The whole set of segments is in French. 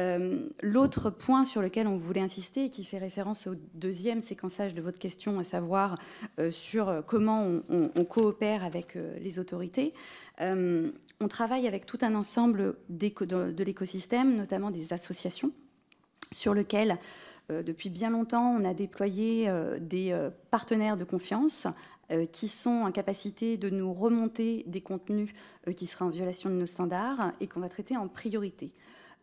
Euh, l'autre point sur lequel on voulait insister et qui fait référence au deuxième séquençage de votre question, à savoir euh, sur comment on, coopère avec euh, les autorités, on travaille avec tout un ensemble de, l'écosystème, notamment des associations, sur lequel depuis bien longtemps, on a déployé des partenaires de confiance qui sont en capacité de nous remonter des contenus qui seraient en violation de nos standards et qu'on va traiter en priorité.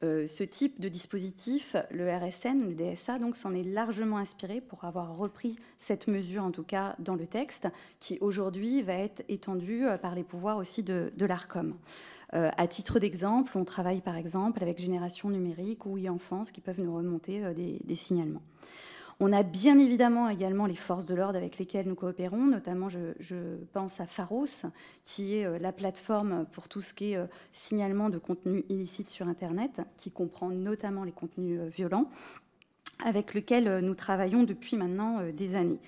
Euh, ce type de dispositif, le RSN, le DSA, donc s'en est largement inspiré pour avoir repris cette mesure, en tout cas dans le texte, qui aujourd'hui va être étendue euh, par les pouvoirs aussi de, l'ARCOM. Euh, à titre d'exemple, on travaille par exemple avec Génération Numérique ou e-enfance qui peuvent nous remonter des signalements. On a bien évidemment également les forces de l'ordre avec lesquelles nous coopérons, notamment je, pense à Pharos, qui est euh, la plateforme pour tout ce qui est euh, signalement de contenu illicite sur Internet, qui comprend notamment les contenus euh, violents, avec lequel nous travaillons depuis maintenant des années.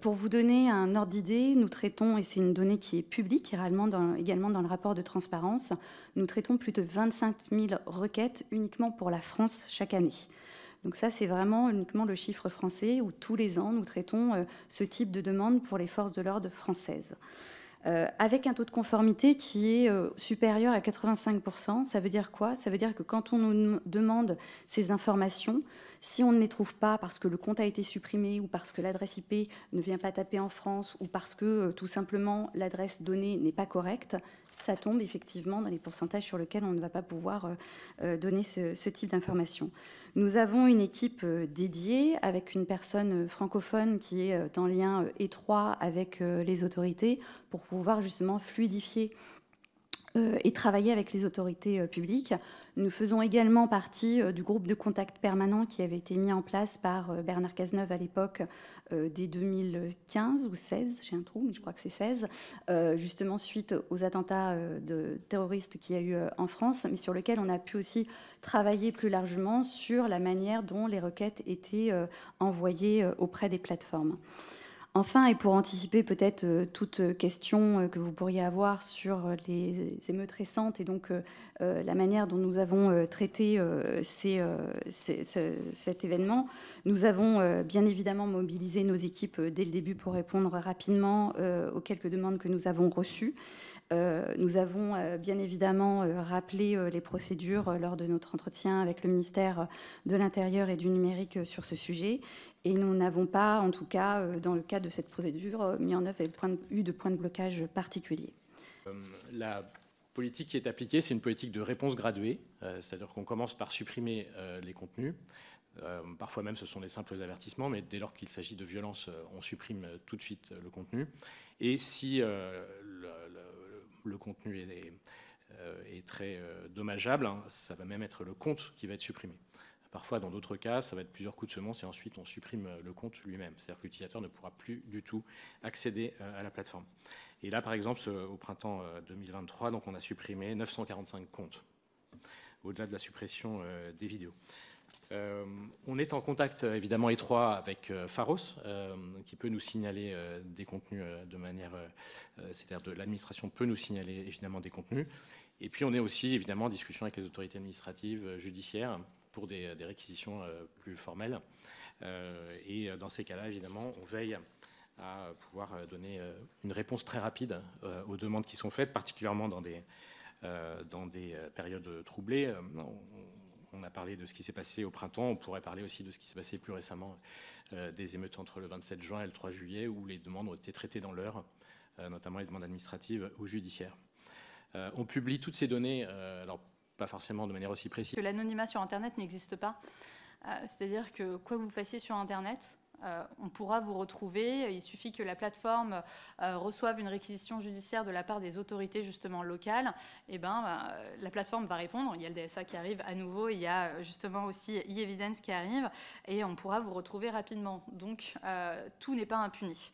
pour vous donner un ordre d'idée, nous traitons, et c'est une donnée qui est publique également dans, également dans le rapport de transparence, nous traitons plus de 25 000 requêtes uniquement pour la France chaque année. Donc ça, c'est vraiment uniquement le chiffre français où tous les ans, nous traitons euh, ce type de demande pour les forces de l'ordre françaises. Euh, avec un taux de conformité qui est euh, supérieur à 85%. Ça veut dire quoi? Ça veut dire que quand on nous demande ces informations, si on ne les trouve pas parce que le compte a été supprimé ou parce que l'adresse IP ne vient pas taper en France ou parce que tout simplement l'adresse donnée n'est pas correcte, ça tombe effectivement dans les pourcentages sur lesquels on ne va pas pouvoir donner ce type d'informations. Nous avons une équipe euh, dédiée avec une personne euh, francophone qui est euh, en lien étroit avec les autorités pour pouvoir justement fluidifier et travailler avec les autorités publiques. Nous faisons également partie du groupe de contact permanent qui avait été mis en place par Bernard Cazeneuve à l'époque dès 2015 ou 16, j'ai un trou, mais je crois que c'est 16, justement suite aux attentats de terroristes qu'il y a eu en France, mais sur lequel on a pu aussi travailler plus largement sur la manière dont les requêtes étaient euh, envoyées euh, auprès des plateformes. Enfin, et pour anticiper peut-être euh, toute question que vous pourriez avoir sur les émeutes récentes et donc la manière dont nous avons traité cet événement, nous avons bien évidemment mobilisé nos équipes dès le début pour répondre rapidement aux quelques demandes que nous avons reçues. Euh, nous avons euh, bien évidemment euh, rappelé les procédures lors de notre entretien avec le ministère de l'Intérieur et du numérique sur ce sujet. Et nous n'avons pas, en tout cas, dans le cadre de cette procédure, mis en œuvre et eu de point de blocage particulier. La politique qui est appliquée, c'est une politique de réponse graduée, c'est-à-dire qu'on commence par supprimer les contenus. parfois même, ce sont des simples avertissements, mais dès lors qu'il s'agit de violence, on supprime tout de suite le contenu. Et si le, contenu est, euh, très euh, dommageable, hein. ça va même être le compte qui va être supprimé. Parfois, dans d'autres cas, ça va être plusieurs coups de semence et ensuite on supprime le compte lui-même. C'est-à-dire que l'utilisateur ne pourra plus du tout accéder euh, à la plateforme. Et là, par exemple, au printemps 2023, donc on a supprimé 945 comptes, au-delà de la suppression des vidéos. Euh, on est en contact évidemment étroit avec euh, Pharos, euh, qui peut nous signaler des contenus de manière, c'est-à-dire de l'administration peut nous signaler évidemment des contenus. Et puis on est aussi évidemment en discussion avec les autorités administratives, judiciaires, pour des, réquisitions plus formelles. et dans ces cas-là, évidemment, on veille à pouvoir donner une réponse très rapide aux demandes qui sont faites, particulièrement dans des, dans des périodes troublées on a parlé de ce qui s'est passé au printemps, on pourrait parler aussi de ce qui s'est passé plus récemment euh, des émeutes entre le 27 juin et le 3 juillet, où les demandes ont été traitées dans l'heure, euh, notamment les demandes administratives ou judiciaires. Euh, on publie toutes ces données, alors pas forcément de manière aussi précise. L'anonymat sur Internet n'existe pas. C'est-à-dire que quoi que vous fassiez sur Internet, euh, on pourra vous retrouver. Il suffit que la plateforme euh, reçoive une réquisition judiciaire de la part des autorités justement locales. Et eh ben, bah, la plateforme va répondre. Il y a le DSA qui arrive à nouveau. Il y a euh, justement aussi e-evidence qui arrive. Et on pourra vous retrouver rapidement. Donc, tout n'est pas impuni.